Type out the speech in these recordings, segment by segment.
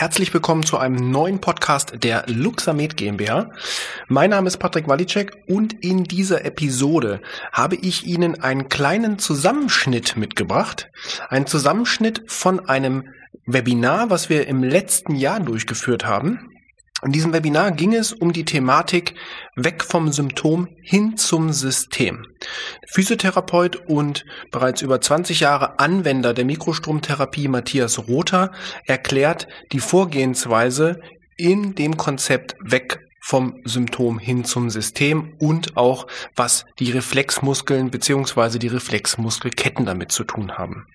Herzlich willkommen zu einem neuen Podcast der Luxamed GmbH. Mein Name ist Patrick Walicek und in dieser Episode habe ich Ihnen einen kleinen Zusammenschnitt mitgebracht. Ein Zusammenschnitt von einem Webinar, was wir im letzten Jahr durchgeführt haben. In diesem Webinar ging es um die Thematik weg vom Symptom hin zum System. Physiotherapeut und bereits über 20 Jahre Anwender der Mikrostromtherapie Matthias Rother erklärt die Vorgehensweise in dem Konzept weg vom Symptom hin zum System und auch was die Reflexmuskeln beziehungsweise die Reflexmuskelketten damit zu tun haben.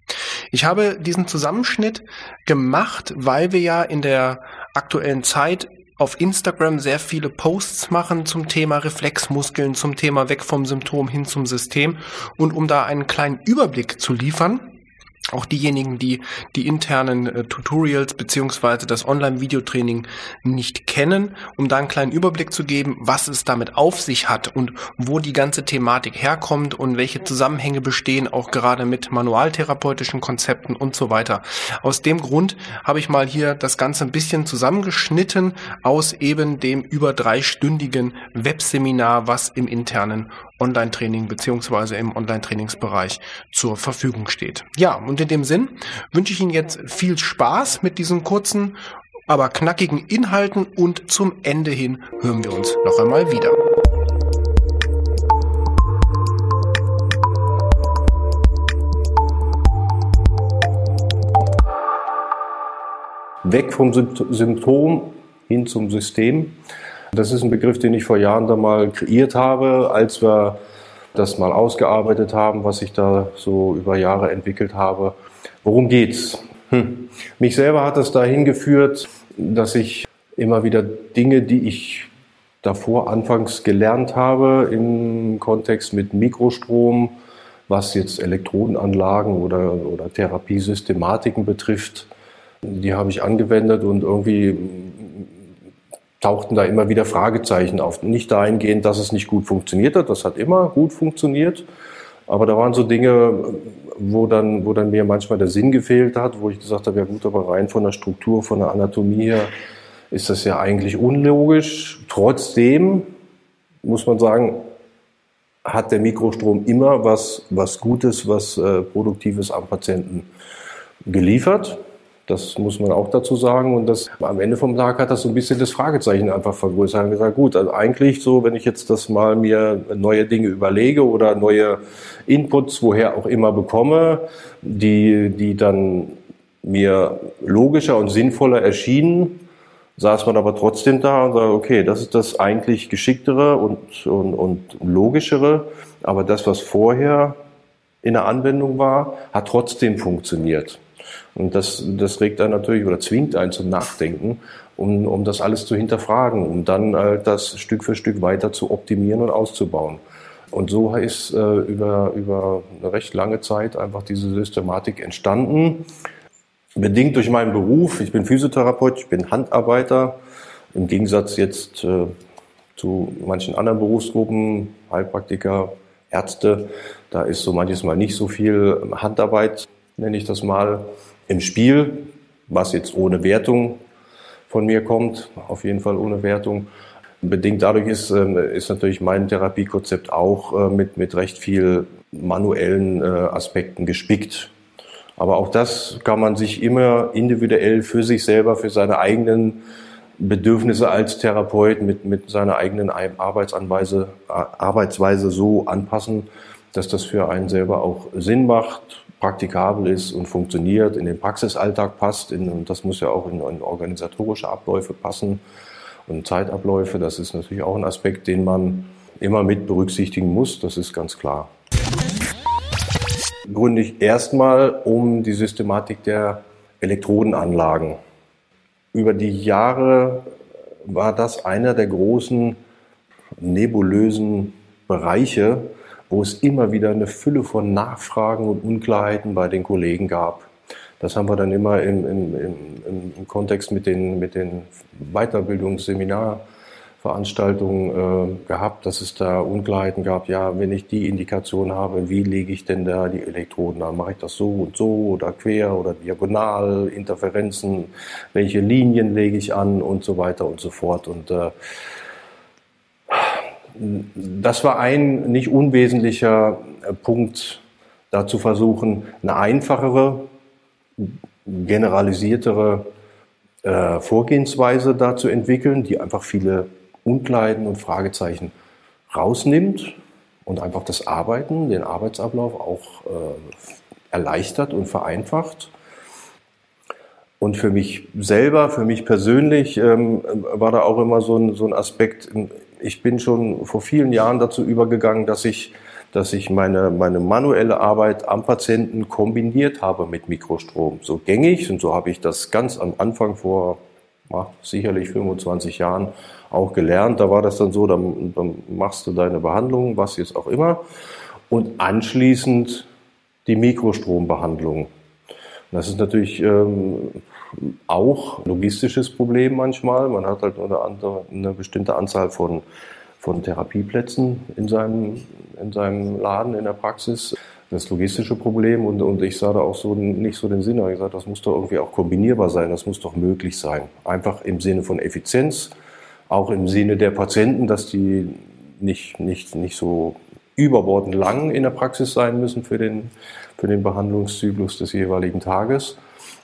Ich habe diesen Zusammenschnitt gemacht, weil wir ja in der aktuellen Zeit auf Instagram sehr viele Posts machen zum Thema Reflexmuskeln, zum Thema weg vom Symptom hin zum System. Und um da einen kleinen Überblick zu liefern, auch diejenigen, die die internen äh, Tutorials beziehungsweise das Online-Videotraining nicht kennen, um da einen kleinen Überblick zu geben, was es damit auf sich hat und wo die ganze Thematik herkommt und welche Zusammenhänge bestehen, auch gerade mit manualtherapeutischen Konzepten und so weiter. Aus dem Grund habe ich mal hier das Ganze ein bisschen zusammengeschnitten aus eben dem über dreistündigen Webseminar, was im internen Online-Training beziehungsweise im Online-Trainingsbereich zur Verfügung steht. Ja, und in dem Sinn wünsche ich Ihnen jetzt viel Spaß mit diesen kurzen, aber knackigen Inhalten und zum Ende hin hören wir uns noch einmal wieder. Weg vom Symptom hin zum System. Das ist ein Begriff, den ich vor Jahren da mal kreiert habe, als wir das mal ausgearbeitet haben, was ich da so über Jahre entwickelt habe. Worum geht's? Hm. Mich selber hat es dahin geführt, dass ich immer wieder Dinge, die ich davor anfangs gelernt habe im Kontext mit Mikrostrom, was jetzt Elektrodenanlagen oder, oder Therapiesystematiken betrifft, die habe ich angewendet und irgendwie tauchten da immer wieder Fragezeichen auf. Nicht dahingehend, dass es nicht gut funktioniert hat, das hat immer gut funktioniert. Aber da waren so Dinge, wo dann, wo dann mir manchmal der Sinn gefehlt hat, wo ich gesagt habe, ja gut, aber rein von der Struktur, von der Anatomie her ist das ja eigentlich unlogisch. Trotzdem muss man sagen, hat der Mikrostrom immer was, was Gutes, was äh, Produktives am Patienten geliefert. Das muss man auch dazu sagen. Und das, am Ende vom Tag hat das so ein bisschen das Fragezeichen einfach vergrößert. Ich gesagt, gut, also eigentlich so, wenn ich jetzt das mal mir neue Dinge überlege oder neue Inputs, woher auch immer bekomme, die, die dann mir logischer und sinnvoller erschienen, saß man aber trotzdem da und sagte, okay, das ist das eigentlich geschicktere und, und, und logischere, aber das, was vorher in der Anwendung war, hat trotzdem funktioniert. Und das, das regt einen natürlich oder zwingt einen zum Nachdenken, um, um das alles zu hinterfragen, um dann halt das Stück für Stück weiter zu optimieren und auszubauen. Und so ist äh, über, über eine recht lange Zeit einfach diese Systematik entstanden. Bedingt durch meinen Beruf. Ich bin Physiotherapeut, ich bin Handarbeiter. Im Gegensatz jetzt äh, zu manchen anderen Berufsgruppen, Heilpraktiker, Ärzte, da ist so manches Mal nicht so viel Handarbeit, nenne ich das mal im Spiel, was jetzt ohne Wertung von mir kommt, auf jeden Fall ohne Wertung. Bedingt dadurch ist, ähm, ist natürlich mein Therapiekonzept auch äh, mit, mit recht viel manuellen äh, Aspekten gespickt. Aber auch das kann man sich immer individuell für sich selber, für seine eigenen Bedürfnisse als Therapeut mit, mit seiner eigenen Arbeitsanweise, Arbeitsweise so anpassen, dass das für einen selber auch Sinn macht praktikabel ist und funktioniert, in den Praxisalltag passt. In, und das muss ja auch in, in organisatorische Abläufe passen und Zeitabläufe. Das ist natürlich auch ein Aspekt, den man immer mit berücksichtigen muss. Das ist ganz klar. Gründe ich erstmal um die Systematik der Elektrodenanlagen. Über die Jahre war das einer der großen nebulösen Bereiche, wo es immer wieder eine Fülle von Nachfragen und Unklarheiten bei den Kollegen gab. Das haben wir dann immer im, im, im, im Kontext mit den, mit den Weiterbildungsseminarveranstaltungen Veranstaltungen äh, gehabt, dass es da Unklarheiten gab. Ja, wenn ich die Indikation habe, wie lege ich denn da die Elektroden an? Mache ich das so und so oder quer oder diagonal, Interferenzen, welche Linien lege ich an und so weiter und so fort. Und äh, das war ein nicht unwesentlicher äh, Punkt, da zu versuchen, eine einfachere, generalisiertere äh, Vorgehensweise da zu entwickeln, die einfach viele Unkleiden und Fragezeichen rausnimmt und einfach das Arbeiten, den Arbeitsablauf auch äh, erleichtert und vereinfacht. Und für mich selber, für mich persönlich ähm, war da auch immer so ein, so ein Aspekt, ich bin schon vor vielen Jahren dazu übergegangen, dass ich, dass ich meine, meine manuelle Arbeit am Patienten kombiniert habe mit Mikrostrom. So gängig und so habe ich das ganz am Anfang vor sicherlich 25 Jahren auch gelernt. Da war das dann so, dann, dann machst du deine Behandlung, was jetzt auch immer, und anschließend die Mikrostrombehandlung. Das ist natürlich ähm, auch logistisches Problem manchmal. Man hat halt eine, andere, eine bestimmte Anzahl von, von Therapieplätzen in seinem, in seinem Laden, in der Praxis. Das logistische Problem und, und ich sah da auch so nicht so den Sinn, aber ich sagte, das muss doch irgendwie auch kombinierbar sein, das muss doch möglich sein. Einfach im Sinne von Effizienz, auch im Sinne der Patienten, dass die nicht, nicht, nicht so überbordend lang in der Praxis sein müssen für den, für den Behandlungszyklus des jeweiligen Tages.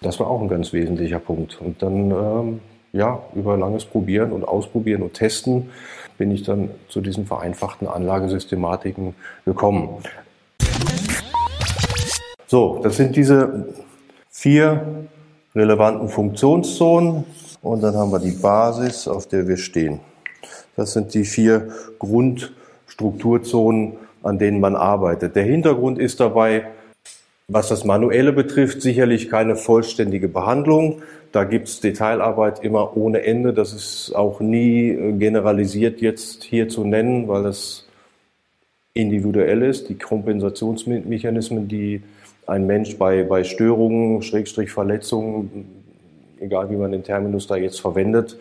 Das war auch ein ganz wesentlicher Punkt. Und dann, ähm, ja, über langes Probieren und Ausprobieren und Testen bin ich dann zu diesen vereinfachten Anlagesystematiken gekommen. So, das sind diese vier relevanten Funktionszonen und dann haben wir die Basis, auf der wir stehen. Das sind die vier Grundstrukturzonen, an denen man arbeitet. Der Hintergrund ist dabei, was das Manuelle betrifft, sicherlich keine vollständige Behandlung. Da gibt's Detailarbeit immer ohne Ende. Das ist auch nie äh, generalisiert jetzt hier zu nennen, weil es individuell ist. Die Kompensationsmechanismen, die ein Mensch bei, bei Störungen, Schrägstrich Verletzungen, egal wie man den Terminus da jetzt verwendet,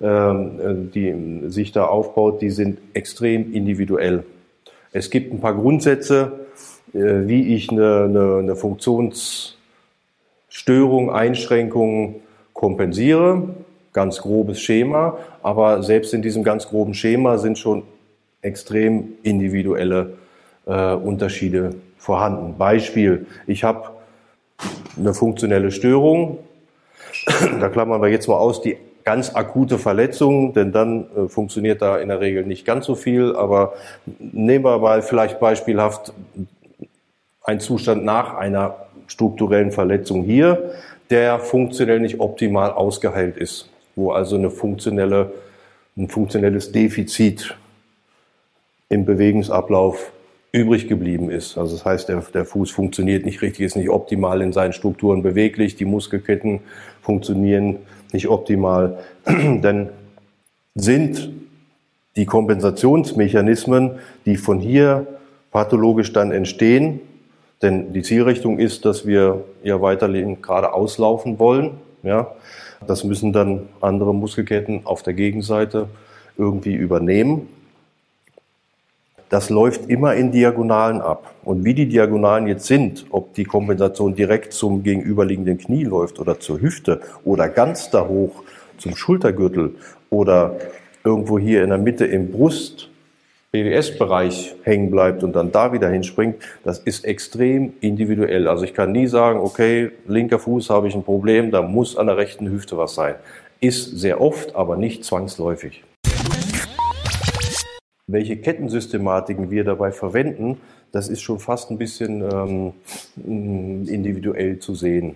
ähm, die sich da aufbaut, die sind extrem individuell. Es gibt ein paar Grundsätze, wie ich eine, eine, eine Funktionsstörung, Einschränkung kompensiere. Ganz grobes Schema, aber selbst in diesem ganz groben Schema sind schon extrem individuelle äh, Unterschiede vorhanden. Beispiel, ich habe eine funktionelle Störung, da klammern wir jetzt mal aus die ganz akute Verletzung, denn dann äh, funktioniert da in der Regel nicht ganz so viel. Aber nehmen wir mal vielleicht beispielhaft einen Zustand nach einer strukturellen Verletzung hier, der funktionell nicht optimal ausgeheilt ist, wo also eine funktionelle, ein funktionelles Defizit im Bewegungsablauf übrig geblieben ist. Also das heißt, der, der Fuß funktioniert nicht richtig, ist nicht optimal in seinen Strukturen beweglich, die Muskelketten funktionieren nicht optimal. Dann sind die Kompensationsmechanismen, die von hier pathologisch dann entstehen, denn die Zielrichtung ist, dass wir ja weiterhin gerade auslaufen wollen. Ja, das müssen dann andere Muskelketten auf der Gegenseite irgendwie übernehmen das läuft immer in Diagonalen ab. Und wie die Diagonalen jetzt sind, ob die Kompensation direkt zum gegenüberliegenden Knie läuft oder zur Hüfte oder ganz da hoch zum Schultergürtel oder irgendwo hier in der Mitte im Brust BWS-Bereich hängen bleibt und dann da wieder hinspringt, das ist extrem individuell. Also ich kann nie sagen, okay, linker Fuß habe ich ein Problem, da muss an der rechten Hüfte was sein. Ist sehr oft, aber nicht zwangsläufig. Welche Kettensystematiken wir dabei verwenden, das ist schon fast ein bisschen ähm, individuell zu sehen.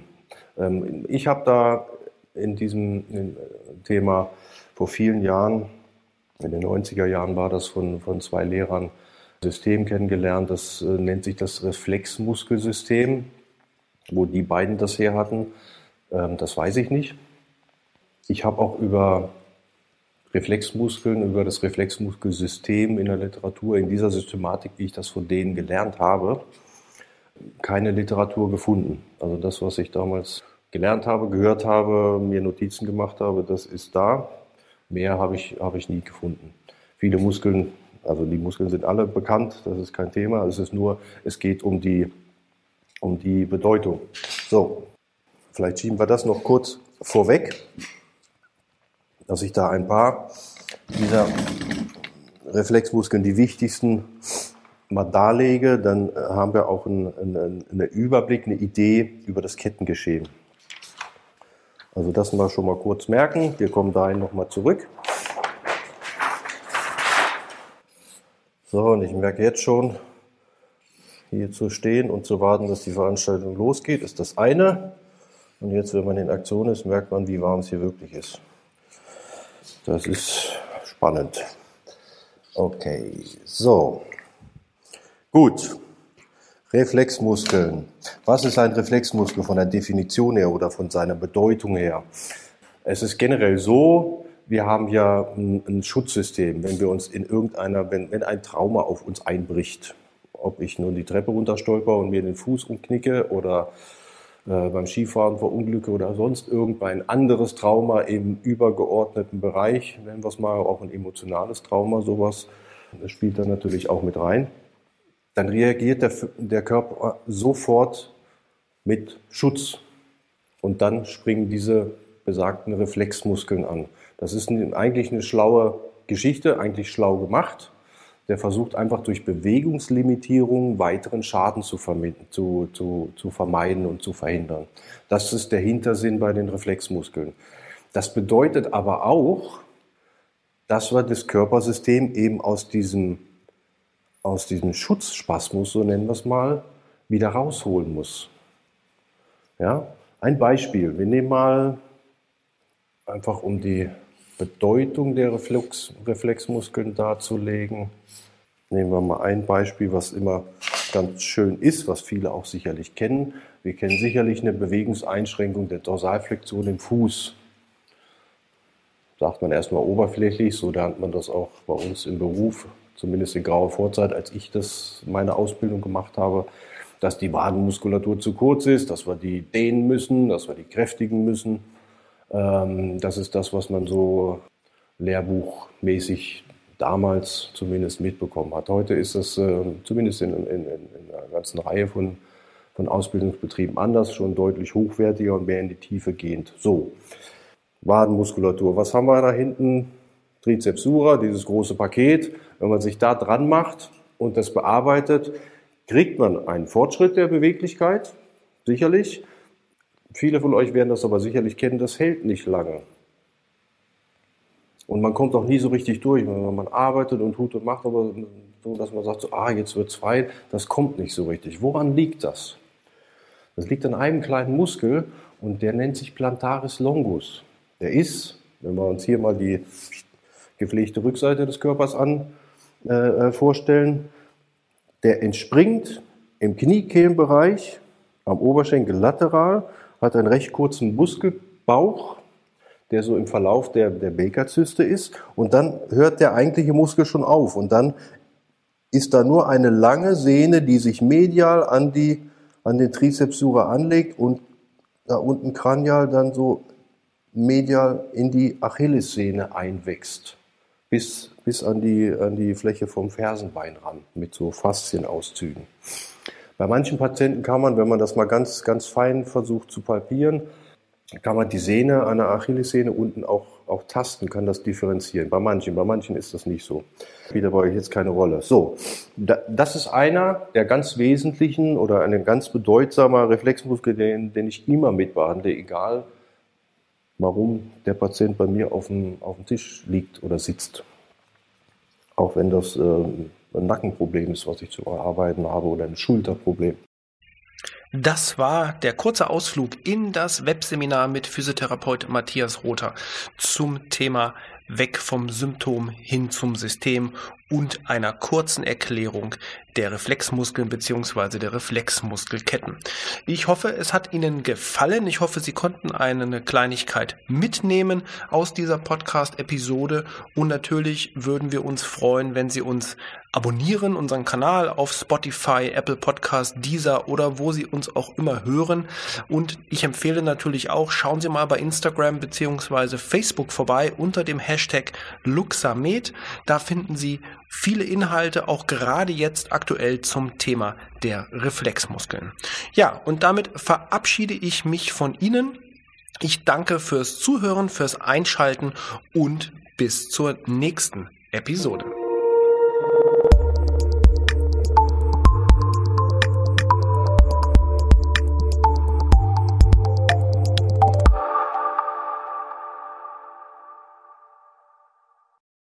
Ähm, ich habe da in diesem Thema vor vielen Jahren, in den 90er Jahren war das von, von zwei Lehrern, System kennengelernt, das äh, nennt sich das Reflexmuskelsystem. Wo die beiden das her hatten, ähm, das weiß ich nicht. Ich habe auch über Reflexmuskeln, über das Reflexmuskelsystem in der Literatur, in dieser Systematik, wie ich das von denen gelernt habe, keine Literatur gefunden. Also das, was ich damals gelernt habe, gehört habe, mir Notizen gemacht habe, das ist da. Mehr habe ich, habe ich nie gefunden. Viele Muskeln, also die Muskeln sind alle bekannt, das ist kein Thema. Es ist nur, es geht um die, um die Bedeutung. So, vielleicht schieben wir das noch kurz vorweg, dass ich da ein paar dieser Reflexmuskeln, die wichtigsten, mal darlege, dann haben wir auch einen, einen, einen Überblick, eine Idee über das Kettengeschehen. Also das mal schon mal kurz merken. Wir kommen dahin nochmal zurück. So, und ich merke jetzt schon, hier zu stehen und zu warten, dass die Veranstaltung losgeht, ist das eine. Und jetzt, wenn man in Aktion ist, merkt man, wie warm es hier wirklich ist. Das ist spannend. Okay, so. Gut. Reflexmuskeln. Was ist ein Reflexmuskel von der Definition her oder von seiner Bedeutung her? Es ist generell so, wir haben ja ein, ein Schutzsystem, wenn wir uns in irgendeiner, wenn, wenn ein Trauma auf uns einbricht, ob ich nun die Treppe runterstolper und mir den Fuß umknicke oder äh, beim Skifahren verunglücke oder sonst irgendein anderes Trauma im übergeordneten Bereich, nennen wir es mal auch ein emotionales Trauma, sowas, das spielt da natürlich auch mit rein dann reagiert der, der Körper sofort mit Schutz. Und dann springen diese besagten Reflexmuskeln an. Das ist eigentlich eine schlaue Geschichte, eigentlich schlau gemacht. Der versucht einfach durch Bewegungslimitierung weiteren Schaden zu, zu, zu, zu vermeiden und zu verhindern. Das ist der Hintersinn bei den Reflexmuskeln. Das bedeutet aber auch, dass wir das Körpersystem eben aus diesem aus diesem Schutzspasmus, so nennen wir es mal, wieder rausholen muss. Ja, ein Beispiel. Wir nehmen mal einfach um die Bedeutung der Reflex, Reflexmuskeln darzulegen. Nehmen wir mal ein Beispiel, was immer ganz schön ist, was viele auch sicherlich kennen. Wir kennen sicherlich eine Bewegungseinschränkung der Dorsalflexion im Fuß. Sagt man erstmal oberflächlich, so lernt man das auch bei uns im Beruf zumindest in grauer Vorzeit, als ich das meine Ausbildung gemacht habe, dass die Wadenmuskulatur zu kurz ist, dass wir die dehnen müssen, dass wir die kräftigen müssen. Ähm, das ist das, was man so lehrbuchmäßig damals zumindest mitbekommen hat. Heute ist das äh, zumindest in, in, in, einer ganzen Reihe von, von Ausbildungsbetrieben anders, schon deutlich hochwertiger und mehr in die Tiefe gehend. So, Wadenmuskulatur. Was haben wir da hinten? Trizeps sura, dieses große Paket. Wenn man sich da dran macht und das bearbeitet, kriegt man einen Fortschritt der Beweglichkeit, sicherlich. Viele von euch werden das aber sicherlich kennen, das hält nicht lange. Und man kommt auch nie so richtig durch, wenn man arbeitet und tut und macht, aber so, dass man sagt, so, ah, jetzt wird's frei, das kommt nicht so richtig. Woran liegt das? Das liegt an einem kleinen Muskel und der nennt sich Plantaris longus. Der ist, wenn wir uns hier mal die gepflegte Rückseite des Körpers an, äh, äh, vorstellen. Der entspringt im Kniekehlenbereich am Oberschenkel lateral, hat einen recht kurzen Muskelbauch, der so im Verlauf der, der Baker-Zyste ist. Und dann hört der eigentliche Muskel schon auf. Und dann ist da nur eine lange Sehne, die sich medial an, die, an den Trizepsura anlegt und da unten kranial dann so medial in die Achillessehne einwächst bis, bis an, die, an die Fläche vom Fersenbein ran mit so Faszienauszügen. Bei manchen Patienten kann man, wenn man das mal ganz, ganz fein versucht zu palpieren, kann man die Sehne an der Achillessehne unten auch, auch tasten, kann das differenzieren. Bei manchen, bei manchen ist das nicht so. Spielt euch jetzt keine Rolle. So, das ist einer der ganz wesentlichen oder ein ganz bedeutsamer Reflexmuskel, den, den ich immer mitbehandle, egal warum der Patient bei mir auf dem, auf dem Tisch liegt oder sitzt. Auch wenn das äh, ein Nackenproblem ist, was ich zu erarbeiten habe oder ein Schulterproblem. Das war der kurze Ausflug in das Webseminar mit Physiotherapeut Matthias Rother zum Thema Weg vom Symptom hin zum System und einer kurzen Erklärung der Reflexmuskeln bzw. der Reflexmuskelketten. Ich hoffe, es hat Ihnen gefallen. Ich hoffe, Sie konnten eine Kleinigkeit mitnehmen aus dieser Podcast-Episode und natürlich würden wir uns freuen, wenn Sie uns abonnieren, unseren Kanal auf Spotify, Apple Podcast, Deezer oder wo Sie uns auch immer hören. Und ich empfehle natürlich auch, schauen Sie mal bei Instagram bzw. Facebook vorbei unter dem Hashtag Hashtag Luxamed. Da finden Sie viele Inhalte, auch gerade jetzt aktuell zum Thema der Reflexmuskeln. Ja, und damit verabschiede ich mich von Ihnen. Ich danke fürs Zuhören, fürs Einschalten und bis zur nächsten Episode.